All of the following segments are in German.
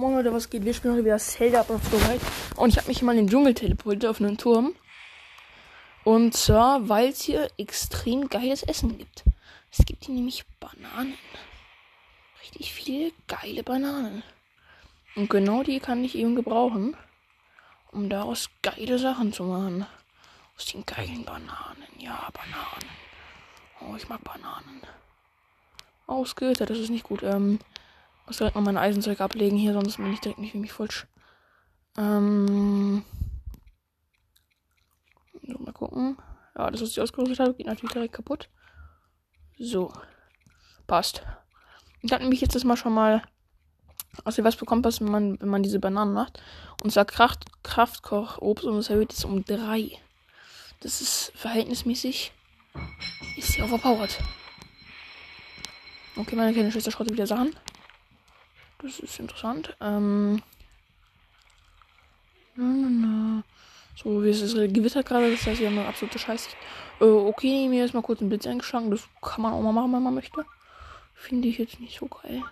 Moin Leute, was geht? Wir spielen heute wieder Zelda Breath of the Wild. Und ich habe mich mal in den Dschungel teleportiert auf einen Turm. Und zwar, weil es hier extrem geiles Essen gibt. Es gibt hier nämlich Bananen. Richtig viele geile Bananen. Und genau die kann ich eben gebrauchen, um daraus geile Sachen zu machen. Aus den geilen Bananen. Ja, Bananen. Oh, ich mag Bananen. Ausgehtert, das ist nicht gut. Ähm, muss direkt mal mein Eisenzeug ablegen hier, sonst bin ich direkt nicht wie mich falsch. Ähm. So, mal gucken. Ja, das, was ich ausgerüstet habe, geht natürlich direkt kaputt. So. Passt. Ich habe nämlich jetzt das mal schon mal. Also was bekommt was, wenn man, wenn man diese Bananen macht. Und zwar Kraft, Kraftkochobst und das erhöht jetzt um 3. Das ist verhältnismäßig. Ist ja overpowered. Okay, meine kleine Schwester schrottet wieder Sachen. Das ist interessant. Ähm. So, wie ist es gewittert gerade? Das heißt, wir haben eine absolute Scheiße. Äh, okay, mir ist mal kurz ein Blitz eingeschlagen. Das kann man auch mal machen, wenn man möchte. Finde ich jetzt nicht so geil.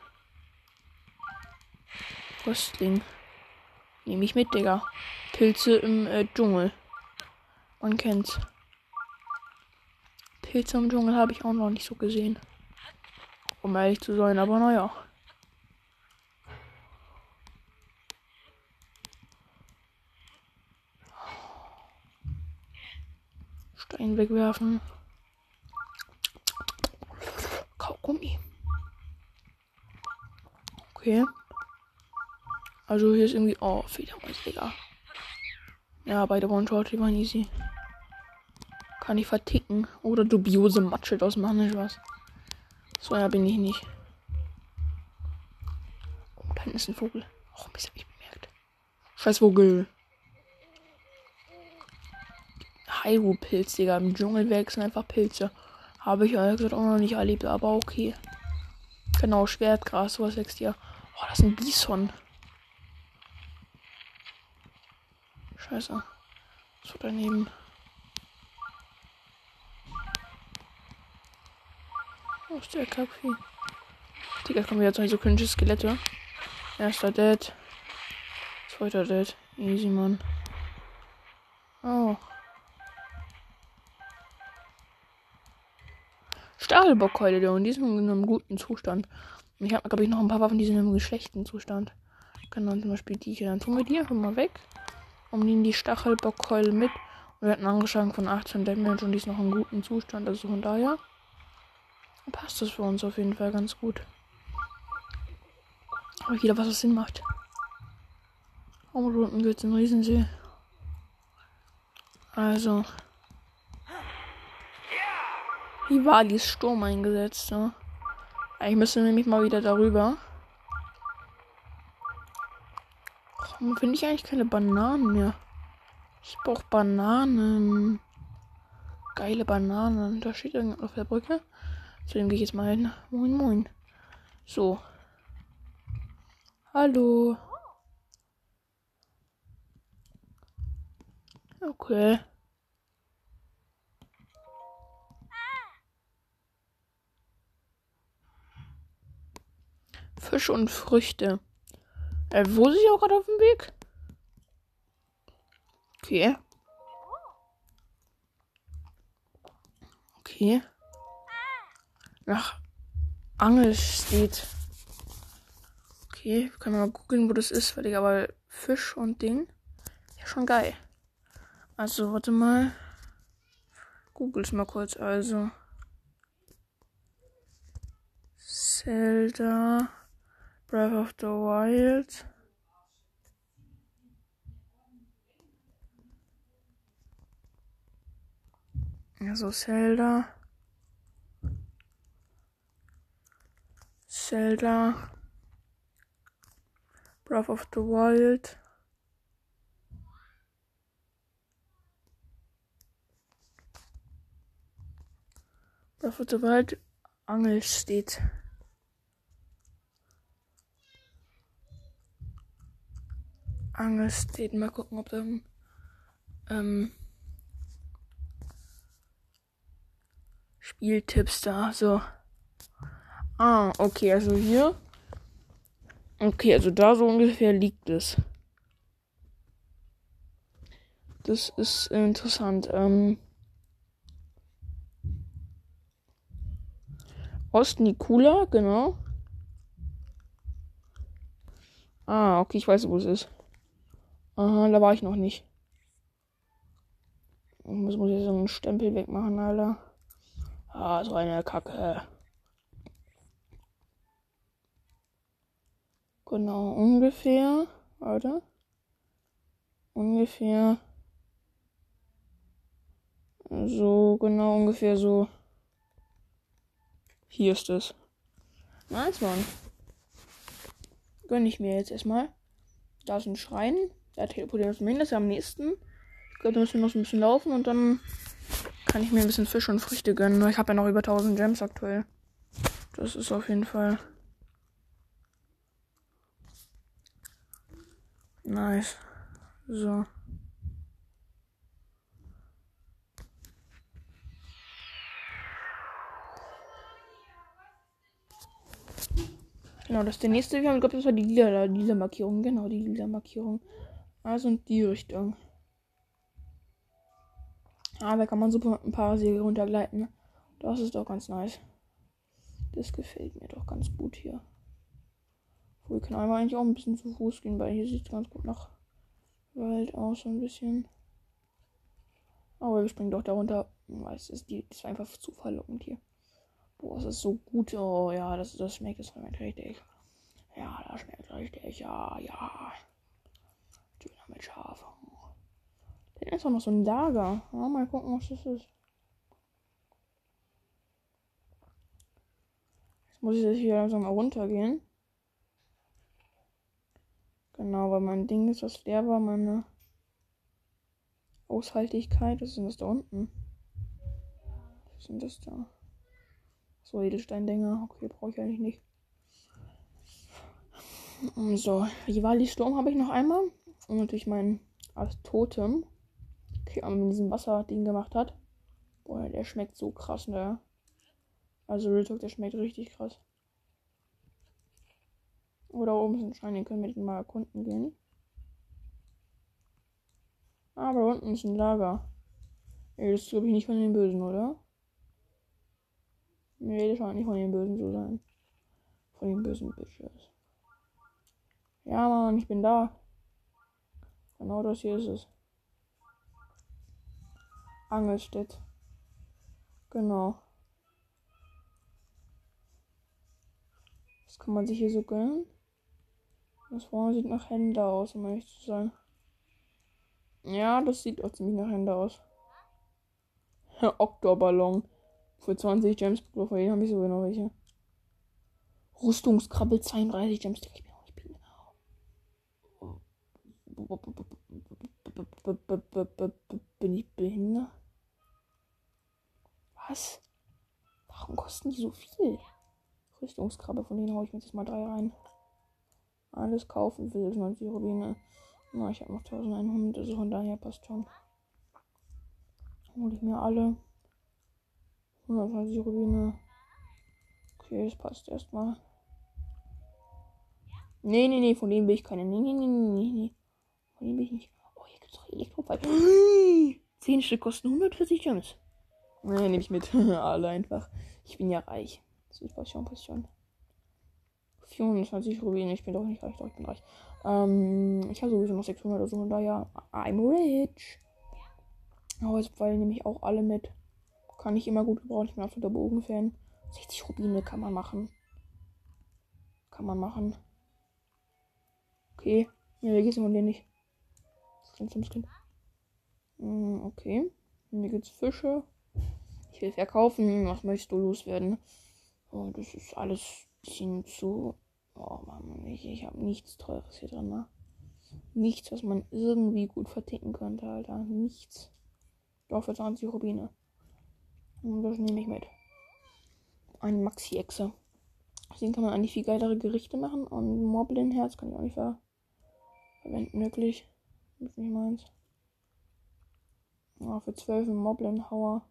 Röstling. Nehme ich mit, Digga. Pilze im äh, Dschungel. Man kennt's. Pilze im Dschungel habe ich auch noch nicht so gesehen. Um ehrlich zu sein, aber naja. Stein wegwerfen. Kaugummi. Okay. Also hier ist irgendwie. Oh, Fledermaus, Digga. Ja, beide One-Shot, die waren easy. Kann ich verticken. Oder dubiose Matsche draus machen, nicht was. So, ja, bin ich nicht. Oh, da hinten ist ein Vogel. Oh, Mist, hab ich bemerkt. Scheiß Vogel. Hyrule-Pilz, Digga. Im Dschungel wechseln einfach Pilze. Habe ich ehrlich gesagt auch noch nicht erlebt, aber okay. Genau, Schwertgras, sowas wächst hier. Oh, das ist ein Bison. Scheiße. So daneben. Wo ist der Kaffee? Digga, kommen wieder zwei so cringe Skelette. Erster Dead. Zweiter Dead. Easy, Mann. Oh. Stachelbockkeule, und die sind in einem guten Zustand. Und ich habe, glaube ich, noch ein paar Waffen, die sind in einem schlechten Zustand. Genau, zum Beispiel die hier. Dann tun wir die einfach mal weg. Und nehmen die Stachelbockkeule mit. Und wir hatten angeschlagen von 18 Damage und die ist noch in gutem Zustand. Also von daher passt das für uns auf jeden Fall ganz gut. Aber wieder was, was Sinn macht. Oh, unten wird es ein Riesensee. Also. Die Sturm eingesetzt, ne? Ich müsste nämlich mal wieder darüber. Warum finde ich eigentlich keine Bananen mehr? Ich brauche Bananen. Geile Bananen. Da steht irgendwas auf der Brücke. Zu dem gehe ich jetzt mal hin. Moin, moin. So. Hallo. Okay. Fisch und Früchte. Äh, wo sind ich auch gerade auf dem Weg? Okay. Okay. Nach Angel steht. Okay, können wir mal gucken, wo das ist, weil ich aber Fisch und Ding. Ja, schon geil. Also, warte mal. Googles mal kurz, also. Zelda. Breath of the Wild. Also Zelda. Zelda. Breath of the Wild. Breath of the Wild. Angel Angel steht. Mal gucken, ob da ähm, Spieltipps da. So. Ah, okay, also hier. Okay, also da so ungefähr liegt es. Das ist interessant. Ähm Ostnikula, genau. Ah, okay, ich weiß, wo es ist. Aha, da war ich noch nicht. Ich muss, muss jetzt so einen Stempel wegmachen, Alter. Ah, so eine Kacke. Genau, ungefähr. Warte. Ungefähr. So, genau, ungefähr so. Hier ist es. Nice, Mann. Gönn ich mir jetzt erstmal. Da ist ein Schrein. Da teleportieren wir hin. Am nächsten. Ich glaube, da müssen wir noch ein bisschen laufen und dann kann ich mir ein bisschen Fisch und Früchte gönnen. Ich habe ja noch über 1000 Gems aktuell. Das ist auf jeden Fall Nice. So. Genau, das ist der nächste. Wir haben, glaube das war die lila, lila Markierung. Genau, die lila Markierung. Also in die Richtung. Ah, da kann man super mit ein paar Segel runtergleiten. Das ist doch ganz nice. Das gefällt mir doch ganz gut hier. Wir können einmal eigentlich auch ein bisschen zu Fuß gehen, weil hier sieht es ganz gut nach Wald aus, so ein bisschen. Aber wir springen doch darunter. Es ist die, das war einfach zu verlockend hier. Boah, es ist so gut. Oh ja, das, das schmeckt, das schmeckt richtig. Ja, das schmeckt richtig. Ja, ja. Mit Schaf. Da ist auch noch so ein Lager. Ja, mal gucken, was das ist. Jetzt muss ich jetzt hier langsam mal runtergehen. Genau, weil mein Ding ist, was leer war, meine Aushaltigkeit. Was ist denn das da unten? Was sind das da? So, Edelsteindinger. Okay, brauche ich eigentlich nicht. So, Rivali Sturm habe ich noch einmal. Und natürlich mein als Totem. Okay, mit diesem Wasserding gemacht hat. Boah, der schmeckt so krass, ne? Also Real Talk, der schmeckt richtig krass. Oder oben Schein, den können wir den mal erkunden gehen. Aber unten ist ein Lager. Ey, das ist glaube ich nicht von den Bösen, oder? Nee, das scheint nicht von den Bösen zu sein. Von den bösen Bitches. Ja, Mann, ich bin da. Genau das hier ist es. Angelstedt. Genau. Was kann man sich hier so gönnen? Das vorne sieht nach Hände aus, um ehrlich zu sein. Ja, das sieht auch ziemlich nach Hände aus. Oktorballon. Für 20 Gems pro denen habe ich sogar noch welche. Rüstungskrabbel 32 Gems. Ich bin auch nicht blind. Bin ich behindert? Was? Warum kosten die so viel? Rüstungskrabbe, von denen haue ich mir jetzt mal drei rein alles kaufen will. 90 Rubine. Na, ich habe noch 1100, also von daher passt schon. Hole ich mir alle. 120 Rubine. Okay, das passt erstmal. Nee, nee, nee, von dem will ich keine. Nee, nee, nee, nee, nee. Von dem will ich nicht. Oh, hier gibt's doch Elektropfeil. 10 Stück kosten 140 Gems. Nee, nehme ich mit. alle einfach. Ich bin ja reich. Das passt schon, passt schon. 24 Rubine. Ich bin doch nicht reich, doch ich bin reich. Ähm, ich habe sowieso noch 600 oder so. Und daher, I'm rich. Holzpfeile nehme ich auch alle mit. Kann ich immer gut gebrauchen. Ich bin absoluter Bogenfan. 60 Rubine kann man machen. Kann man machen. Okay. Ja, hier geht's von dir nicht. Skin zum Skin. Mm, okay. Hier gibt's Fische. Ich will verkaufen. Was möchtest du loswerden? Oh, das ist alles bisschen zu Oh Mann, ich, ich habe nichts Teures hier drin, ne? Nichts, was man irgendwie gut verticken könnte, Alter. Nichts. Doch für 20 Rubine. Und das nehme ich mit. Ein Maxi-Echse. Den kann man eigentlich viel geilere Gerichte machen. Und Moblin-Herz kann ich auch nicht ver verwenden, wirklich. Das ist nicht meins. Ja, für 12 Moblin-Hauer.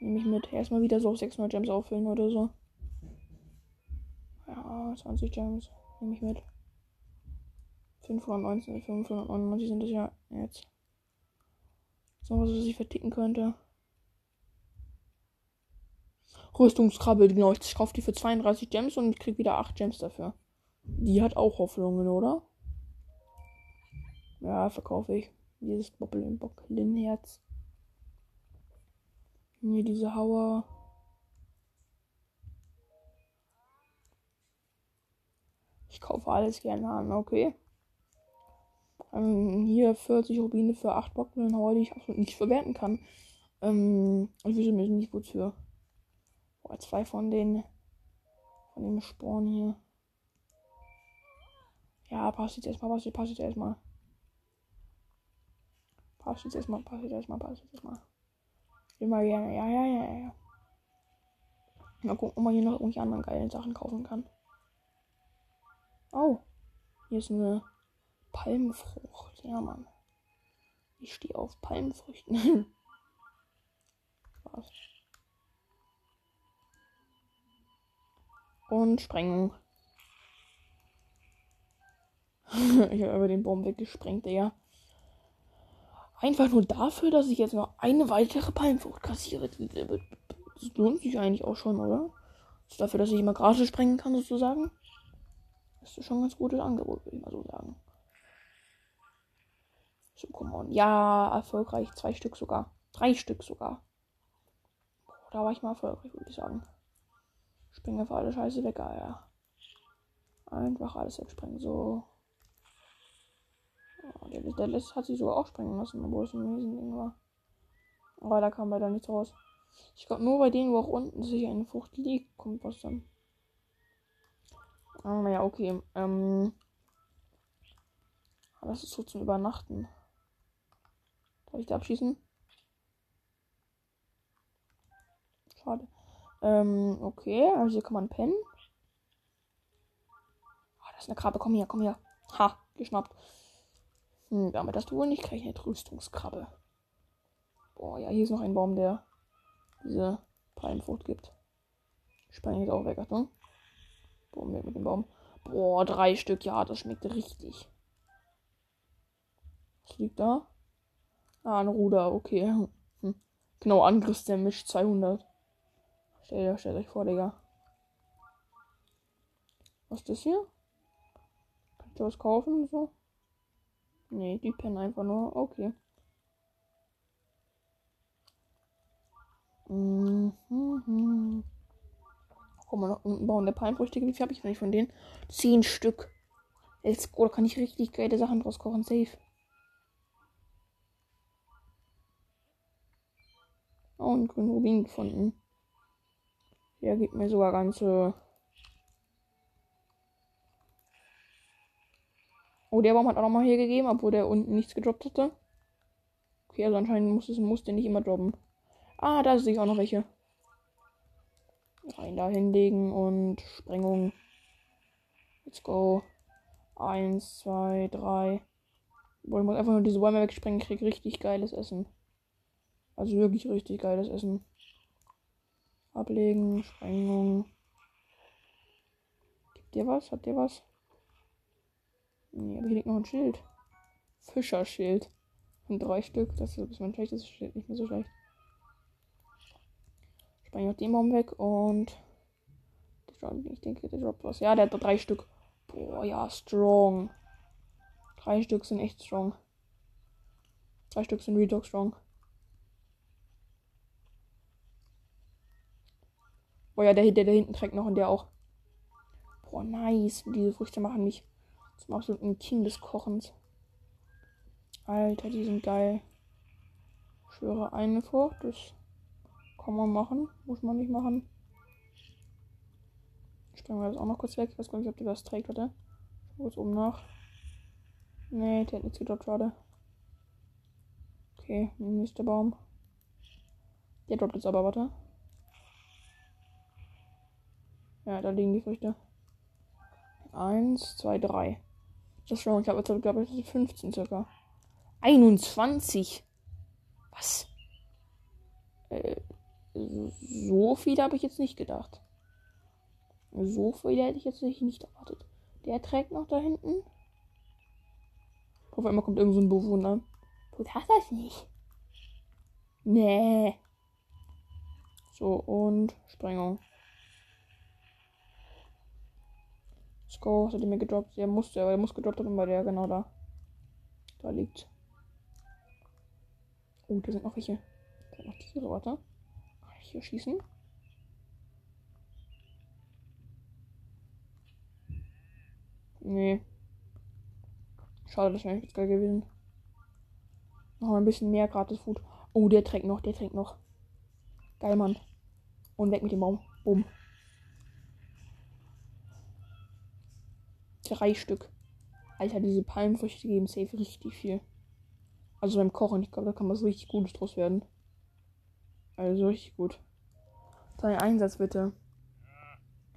Nehme ich mit. Erstmal wieder so 600 Gems auffüllen oder so. Ja, 20 Gems. Nehme ich mit. 519, 599 sind das ja jetzt. So was, was ich verticken könnte. Rüstungskrabbe, genau. Ich kaufe die für 32 Gems und krieg wieder 8 Gems dafür. Die hat auch Hoffnungen, oder? Ja, verkaufe ich. Dieses Bobbelin-Bocklin-Herz. Hier diese Hauer. Ich kaufe alles gerne an, okay. Ähm, hier 40 Rubine für 8 Bocklin-Hauer, die ich absolut nicht verwerten kann. Ähm, ich wüsste mir nicht wozu. Boah, zwei von den von dem Sporn hier. Ja, passt jetzt erstmal, passt passt jetzt erstmal. Passt jetzt erstmal, passt jetzt erstmal, passt jetzt erstmal. Immer gerne, ja, ja, ja, ja. Mal gucken, ob man hier noch irgendwelche anderen geilen Sachen kaufen kann. Oh, hier ist eine Palmfrucht. Ja, Mann. Ich stehe auf Palmfrüchten. Was? Und Sprengung. ich habe über den Baum weggesprengt, Digga. Einfach nur dafür, dass ich jetzt noch eine weitere Palmfrucht kassiere. Das lohnt sich eigentlich auch schon, oder? Das dafür, dass ich immer Grase sprengen kann, sozusagen. Das ist schon ein ganz gutes Angebot, würde ich mal so sagen. So, come on. Ja, erfolgreich. Zwei Stück sogar. Drei Stück sogar. Da war ich mal erfolgreich, würde ich sagen. Springe einfach alle Scheiße weg, ja. Einfach alles wegsprengen. So. Der, der letzte hat sich sogar auch sprengen lassen, obwohl es ein Riesending war. Aber da kam leider nichts raus. Ich glaube, nur bei denen, wo auch unten sich eine Frucht liegt, kommt was dann. Ah, naja, okay. Ähm. Das ist so zum Übernachten. Darf ich da abschießen? Schade. Ähm, okay, also hier kann man pennen. Oh, das ist eine Krabbe. Komm her, komm her. Ha, geschnappt. Hm, damit hast du wohl nicht gerechnet. Rüstungskrabbe. Boah, ja, hier ist noch ein Baum, der diese Palmfrucht gibt. Spreng jetzt auch weg, Achtung. Boom, weg mit dem Baum. Boah, drei Stück. Ja, das schmeckt richtig. Was liegt da? Ah, ein Ruder, okay. Hm. Genau, Angriffsdamage 200. Stellt, stellt euch vor, Digga. Was ist das hier? Ich da was kaufen? So? Nee, die pennen einfach nur. Okay. Mhm. Guck mal, noch unten bauen der Palmfrüchte. Wie viel habe ich eigentlich von denen? Zehn Stück. Let's go, da kann ich richtig geile Sachen draus kochen. Safe. Oh, einen grünen Rubin gefunden. Der gibt mir sogar ganze Oh, der Baum hat auch nochmal hier gegeben, obwohl der unten nichts gedroppt hatte. Okay, also anscheinend muss es muss der nicht immer droppen. Ah, da sehe ich auch noch welche. Rein da hinlegen und Sprengung. Let's go. Eins, zwei, drei. Boah, ich muss einfach nur diese Bäume wegsprengen. Krieg richtig geiles Essen. Also wirklich richtig geiles Essen. Ablegen, Sprengung. Gibt dir was? Habt ihr was? Nee, aber hier liegt noch ein Schild. Fischerschild. Und drei Stück. Das ist ein bisschen schlecht. Das Schild nicht mehr so schlecht. Spange auch den Baum weg und. Ich denke, der droppt was. Ja, der hat drei Stück. Boah, ja, strong. Drei Stück sind echt strong. Drei Stück sind Redog strong. Boah, ja, der, der, der hinten trägt noch und der auch. Boah, nice. Diese Früchte machen mich zum absoluten King des Kochens. Alter, die sind geil. Ich schwöre eine Frucht, das kann man machen, muss man nicht machen. Stellen wir das auch noch kurz weg. Ich weiß gar nicht, ob der das trägt, oder? Kurz oben nach. Nee, der hat nichts gedroppt gerade. Okay, nächster Baum. Der droppt jetzt aber, warte. Ja, da liegen die Früchte. Eins, zwei, drei. Das habe jetzt, glaube ich, 15 circa. 21. Was? Äh, so viel habe ich jetzt nicht gedacht. So viel hätte ich jetzt nicht, nicht erwartet. Der trägt noch da hinten. Auf einmal kommt irgend so ein Bewohner. Du hast das nicht. Nee. So, und Sprengung. Let's go. Hat er mir gedroppt? Der musste, aber der muss gedroppt haben, weil der genau da. Da liegt. Oh, da sind noch welche. Da sind noch Tiere, warte. Ich hier schießen? Nee. Schade, das wäre jetzt geil gewesen. Noch ein bisschen mehr gratis Food. Oh, der trägt noch, der trägt noch. Geil, Mann. Und weg mit dem Baum. Bumm. Drei Stück. Alter, diese Palmenfrüchte geben safe richtig viel. Also beim Kochen, ich glaube, da kann was richtig Gutes draus werden. Also richtig gut. Dein Einsatz bitte.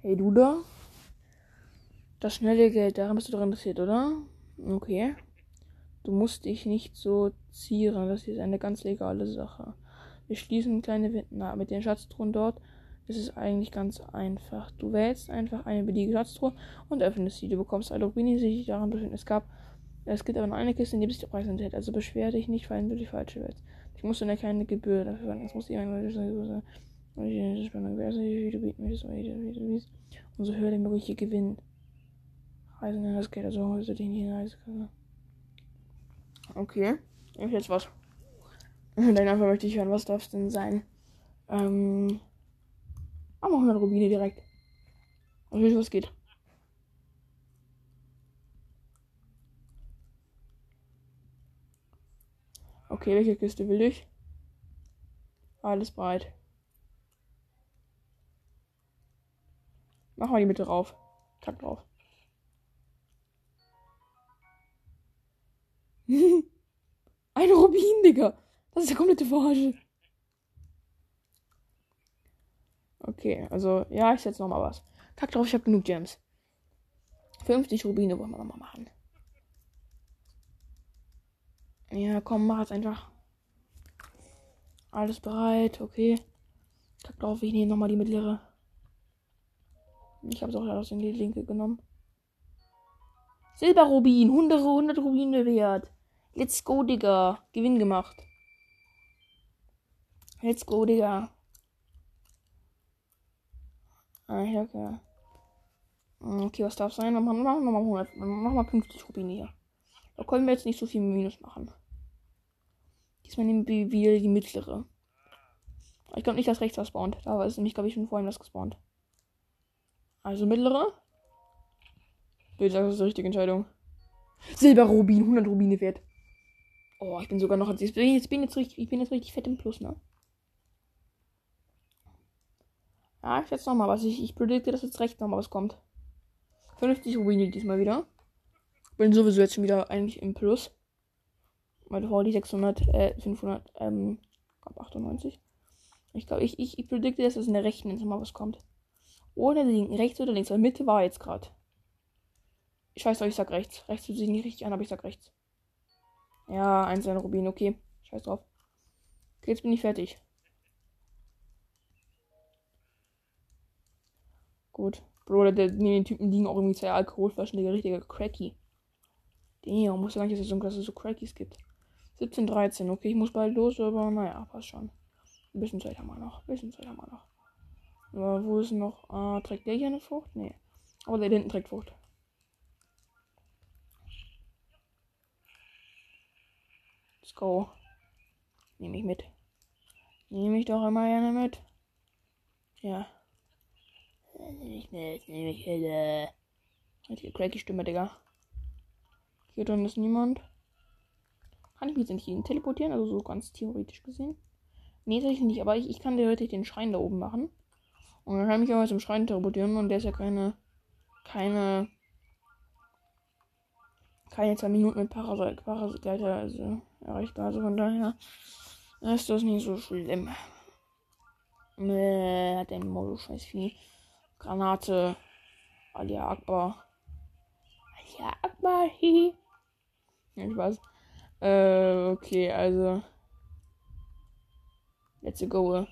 Hey, du da? Das schnelle Geld, daran bist du daran interessiert, oder? Okay. Du musst dich nicht so zieren, das ist eine ganz legale Sache. Wir schließen kleine Wände mit den Schatztruhen dort. Es ist eigentlich ganz einfach. Du wählst einfach eine beliebige Schatztruhe und öffnest sie. Du bekommst alle Rubine, die sich daran befinden. Es gab, es gibt aber nur eine Kiste, in der sich der Preis enthält. Also beschwer dich nicht, falls du die falsche wählst. Ich musste eine kleine Gebühr dafür Es muss irgendwann Umso höher der mögliche Gewinn. Reisen in das Geld, also holst du dich nicht in die Reiseklasse. Okay, ich jetzt was. Dann einfach möchte ich hören, was darf es denn sein? Ähm. Aber 100 Rubine direkt. Und wie was geht. Okay, welche Kiste will ich? Alles bereit. Mach mal die Mitte rauf. Kack drauf. Ein Rubin, Digga. Das ist ja komplette Verarsche. Okay, also, ja, ich setze nochmal was. Kack drauf, ich habe genug Gems. 50 Rubine wollen wir nochmal machen. Ja, komm, mach es einfach. Alles bereit, okay. Kack drauf, ich nehme nochmal die mittlere. Ich habe es auch aus in die linke genommen. Silberrubin, 100, 100 Rubine wert. Let's go, Digga. Gewinn gemacht. Let's go, Digga. Ah, okay. Okay, was darf sein? Machen wir nochmal 100. Machen wir 50 Rubine hier. Da können wir jetzt nicht so viel Minus machen. Diesmal nehmen wir wieder die mittlere. Ich glaube nicht, dass rechts was spawnt. Da ist nämlich, glaube ich, schon vorhin was gespawnt. Also mittlere. Ich sage, das ist die richtige Entscheidung. Silberrubin, 100 Rubine wert. Oh, ich bin sogar noch. Jetzt bin jetzt richtig, ich bin jetzt richtig fett im Plus, ne? Ja, ich jetzt noch mal was. Ich, ich predikte, dass jetzt rechts noch mal was kommt. 50 Rubine diesmal wieder. Bin sowieso jetzt schon wieder eigentlich im Plus. Weil davor die 600, äh, 500, ähm, 98. Ich glaube, ich, ich, ich predikte, dass es in der rechten jetzt mal was kommt. Oder linken, rechts oder links. Weil Mitte war jetzt gerade. Ich weiß doch, ich sag rechts. Rechts fühlt sich nicht richtig an, aber ich sag rechts. Ja, einzelne Rubin, okay. Scheiß drauf. Okay, jetzt bin ich fertig. Gut. Bro, der, neben den Typen liegen auch irgendwie zwei Alkoholflaschen, der richtige Cracky. Damn, muss ja gar nicht, dass dass es so Crackies gibt. 17, 13. Okay, ich muss bald los, aber naja, passt schon. Ein bisschen Zeit haben wir noch. Ein bisschen Zeit haben wir noch. Aber wo ist noch? Ah, trägt der hier eine Frucht? Nee. Aber der hinten trägt Frucht. Let's go. Nehme ich mit. Nehme ich doch immer gerne mit. Ja. Nehme ich. Nehme ich mit. Äh. Hat hier cracky Stimme, Digga. Hier drin ist niemand. Kann ich mich nicht hin teleportieren? Also so ganz theoretisch gesehen. Nee, tatsächlich nicht. Aber ich, ich kann theoretisch den Schrein da oben machen. Und dann kann ich aber zum Schrein teleportieren. Und der ist ja keine. Keine. Keine zwei Minuten mit Parasite. Parasite also erreichbar. Also von daher ist das nicht so schlimm. Äh, hat der Modus scheiß Vieh. Granate. Alia Akbar. Alia Akbar, hihi. Ja, Spaß. Äh, okay, also. Let's go.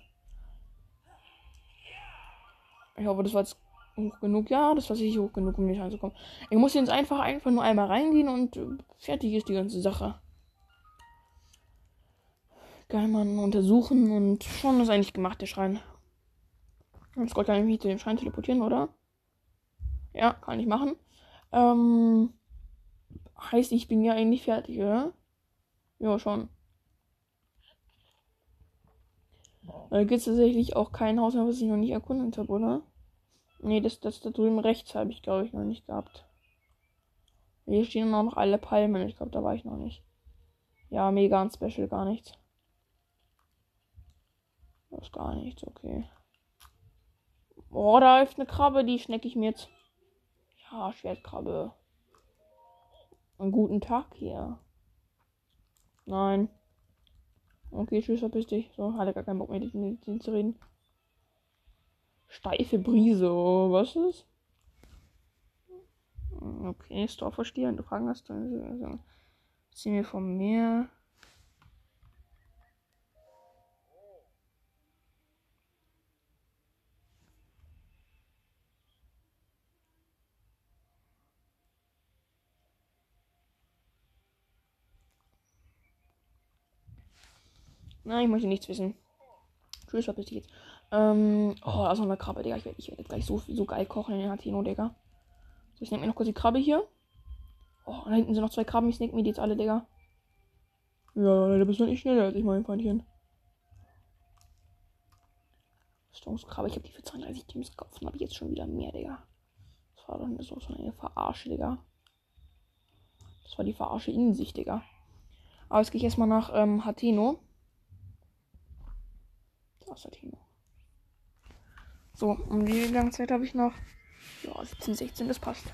Ich hoffe, das war jetzt hoch genug. Ja, das war sicher hoch genug, um nicht reinzukommen. Ich muss jetzt einfach einfach nur einmal reingehen und äh, fertig ist die ganze Sache. Geil, man untersuchen und schon ist eigentlich gemacht, der Schrein. Jetzt kann ich mich zu dem Schrein teleportieren, oder? Ja, kann ich machen. Ähm, heißt, ich bin ja eigentlich fertig, oder? Ja, schon. Da gibt es tatsächlich auch kein Haus mehr, was ich noch nicht erkundet habe, oder? Nee, das, das da drüben rechts habe ich, glaube ich, noch nicht gehabt. Hier stehen auch noch alle Palmen. Ich glaube, da war ich noch nicht. Ja, mega und special, gar nichts. Das ist gar nichts, okay. Oh, da ist eine Krabbe, die schnecke ich mir jetzt. Ja, Schwertkrabbe. Einen guten Tag hier. Nein. Okay, tschüss, verpiss dich. So, hatte gar keinen Bock mehr, mit denen zu reden. Steife Brise, oh, was ist? Okay, Store verstehen. Du fragen hast, dann ziehen wir vom Meer. Nein, ich möchte nichts wissen. Tschüss, verpiss dich jetzt. Ähm, oh, da ist noch eine Krabbe, Digga. Ich werde werd jetzt gleich so, so geil kochen in den Hatino, Digga. So, ich nehme mir noch kurz die Krabbe hier. Oh, da hinten sind noch zwei Krabben. Ich snack mir die jetzt alle, Digga. Ja, da bist du nicht schneller als ich, mein Freundchen. Rüstungskrabbe. Ich habe die für 32 Teams gekauft und habe jetzt schon wieder mehr, Digga. Das war doch so eine Verarsche, Digga. Das war die Verarsche in sich, Digga. Aber jetzt gehe ich erstmal nach ähm, Hateno. Ist Tino. So, und wie lange Zeit habe ich noch? Ja, 17, 16, das passt.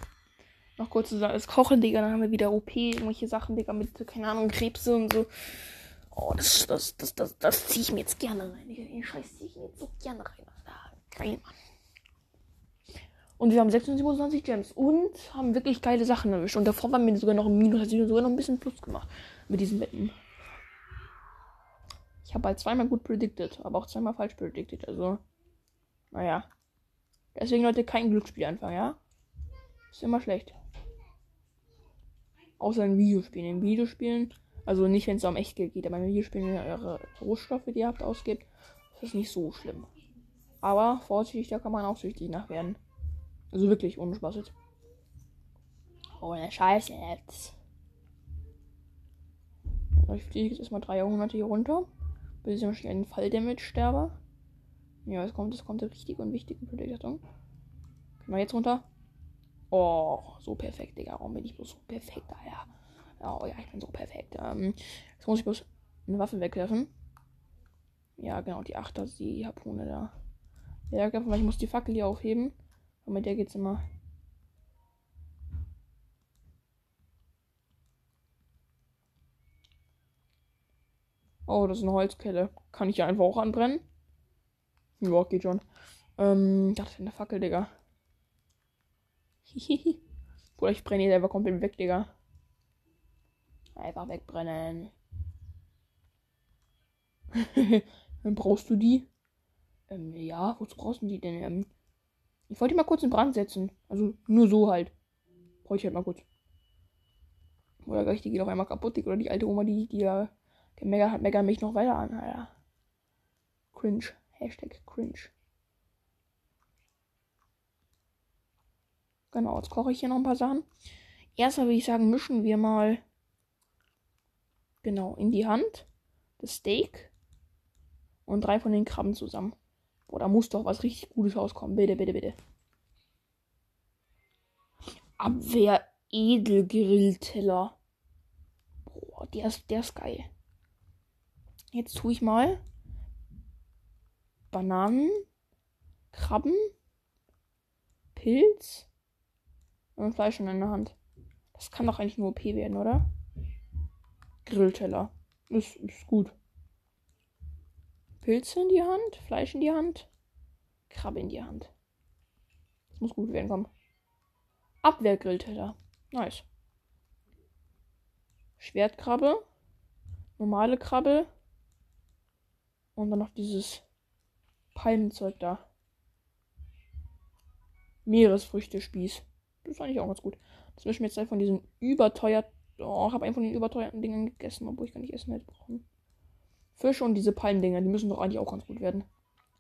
Noch kurz das Kochen, Digga. Dann haben wir wieder OP, irgendwelche Sachen, Digga, mit, keine Ahnung, Krebse und so. Oh, das, das, das, das, das ziehe ich mir jetzt gerne rein. Den Scheiß ziehe ich mir jetzt so gerne rein. Alter. Geil, Mann. Und wir haben 26 Gems und haben wirklich geile Sachen erwischt. Und davor waren wir sogar noch im Minus, sich sogar noch ein bisschen Plus gemacht mit diesen Wetten. Ich habe halt zweimal gut predicted, aber auch zweimal falsch predicted. Also, naja. Deswegen Leute kein Glücksspiel anfangen, ja? Ist immer schlecht. Außer in Videospielen. In Videospielen, also nicht wenn es um Echtgeld geht, aber in Videospielen, wenn ihr eure Rohstoffe, die ihr habt, ausgibt, ist das nicht so schlimm. Aber vorsichtig, da kann man auch süchtig nach werden. Also wirklich ohne Spaß jetzt. Ohne Scheiße jetzt. Ich fliege jetzt erstmal drei Jahrhunderte hier runter bis ich wahrscheinlich einen Fall-Damage sterbe. Ja, es kommt, es kommt eine richtige und wichtige Predikation. Können wir jetzt runter? Oh, so perfekt, Digga. Warum bin ich bloß so perfekt, Alter? Oh ja, ich bin so perfekt. Ähm, jetzt muss ich bloß eine Waffe wegwerfen. Ja, genau, die Achter, die Harpune da. Ja, ich muss die Fackel hier aufheben. Und mit der geht's immer Oh, das ist eine Holzkelle. Kann ich ja einfach auch anbrennen? Ja, geht schon. Ähm, das ist eine Fackel, Digga. Hihihi. Oder ich brenne die selber komplett weg, Digga. Einfach wegbrennen. Dann brauchst du die? Ähm, ja, wozu brauchst du die denn? Ähm, ich wollte die mal kurz in Brand setzen. Also nur so halt. Brauche ich halt mal kurz. Oder gleich die geht auf einmal kaputt, Oder die alte Oma, die, die der Mega hat Mega mich noch weiter an, Alter. Cringe. Hashtag cringe. Genau, jetzt koche ich hier noch ein paar Sachen. Erstmal würde ich sagen, mischen wir mal genau in die Hand das Steak und drei von den Krabben zusammen. Boah, da muss doch was richtig Gutes rauskommen. Bitte, bitte, bitte. Abwehr Edelgrillteller. Boah, der ist, der ist geil. Jetzt tue ich mal Bananen, Krabben, Pilz und Fleisch in der Hand. Das kann doch eigentlich nur OP werden, oder? Grillteller. Ist, ist gut. Pilze in die Hand, Fleisch in die Hand, Krabbe in die Hand. Das muss gut werden, komm. Abwehrgrillteller. Nice. Schwertkrabbe. Normale Krabbe. Und dann noch dieses Palmenzeug da. Meeresfrüchte-Spieß. Das fand ich auch ganz gut. Das mischen wir jetzt von diesen überteuert. Oh, ich habe einen von den überteuerten Dingern gegessen, obwohl ich gar nicht essen hätte brauchen. Fische und diese Palmdinger, die müssen doch eigentlich auch ganz gut werden.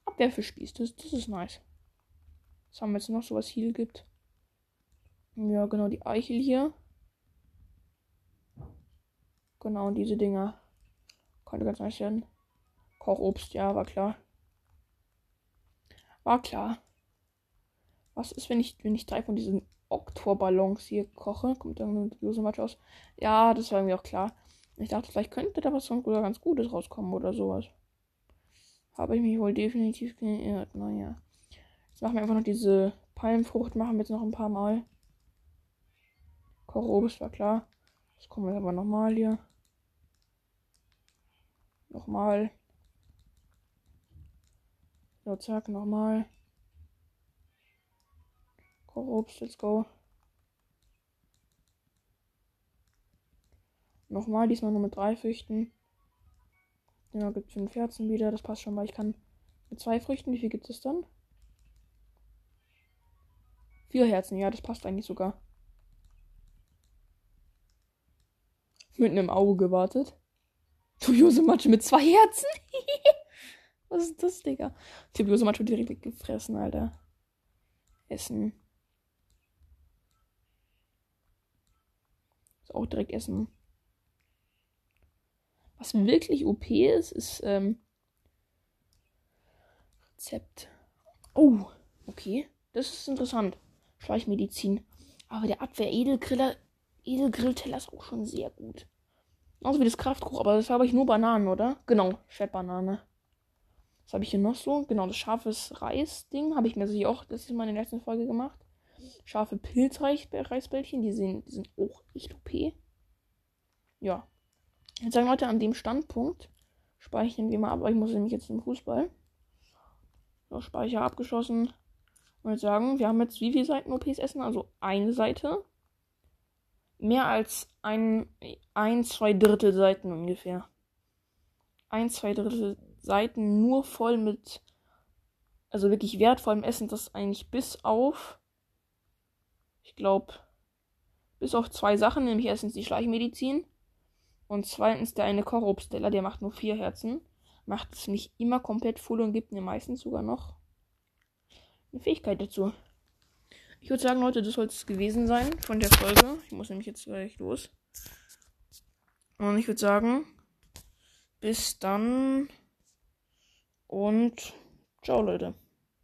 Abwehrfischspieß, das, das ist nice. Was haben wir jetzt noch, so was hier gibt? Ja, genau, die Eichel hier. Genau, diese Dinger. Könnte ganz nice werden. Kochobst, ja, war klar. War klar. Was ist, wenn ich, wenn ich drei von diesen Oktorballons hier koche? Kommt dann eine Dose Matsch aus? Ja, das war irgendwie auch klar. Ich dachte, vielleicht könnte da was ganz Gutes rauskommen oder sowas. Habe ich mich wohl definitiv geirrt. Naja. Jetzt machen wir einfach noch diese Palmfrucht. Machen wir jetzt noch ein paar Mal. Kochobst war klar. Das kommen wir aber nochmal hier. Nochmal. So, zack, nochmal. Kochobst, let's go. Nochmal, diesmal nur mit drei Früchten. Ja, gibt es fünf Herzen wieder. Das passt schon, weil ich kann mit zwei Früchten. Wie viel gibt es dann? Vier Herzen, ja, das passt eigentlich sogar. Mit einem Auge gewartet. Tobiose Matsche mit zwei Herzen? Was ist das, Digga? Tobiose Matsche wird direkt weggefressen, Alter. Essen. Ist auch direkt essen. Was wirklich OP ist, ist ähm, Rezept. Oh, okay. Das ist interessant. Schleichmedizin. Aber der Abwehr-Edelgriller, Edelgrillteller ist auch schon sehr gut. Außer wie das Kraftkuch, aber das habe ich nur Bananen, oder? Genau, Schwertbanane. Was habe ich hier noch so? Genau, das scharfes Reis-Ding habe ich mir sicher auch das ist mal in der letzten Folge gemacht. Scharfe Pilzreisbällchen, die, die sind auch echt OP. Ja, Jetzt sagen Leute, an dem Standpunkt speichern wir mal ab. Ich muss nämlich jetzt zum Fußball. So, Speicher abgeschossen. Und jetzt sagen, wir haben jetzt wie viele Seiten OPs essen? Also eine Seite. Mehr als ein, ein, zwei Drittel Seiten ungefähr. Ein, zwei Drittel Seiten nur voll mit, also wirklich wertvollem Essen, das eigentlich bis auf, ich glaube, bis auf zwei Sachen, nämlich erstens die Schleichmedizin und zweitens der eine Korobsteller, der macht nur vier Herzen. Macht es nicht immer komplett voll und gibt mir meistens sogar noch eine Fähigkeit dazu. Ich würde sagen, Leute, das soll es gewesen sein von der Folge. Ich muss nämlich jetzt gleich los. Und ich würde sagen, bis dann und ciao, Leute.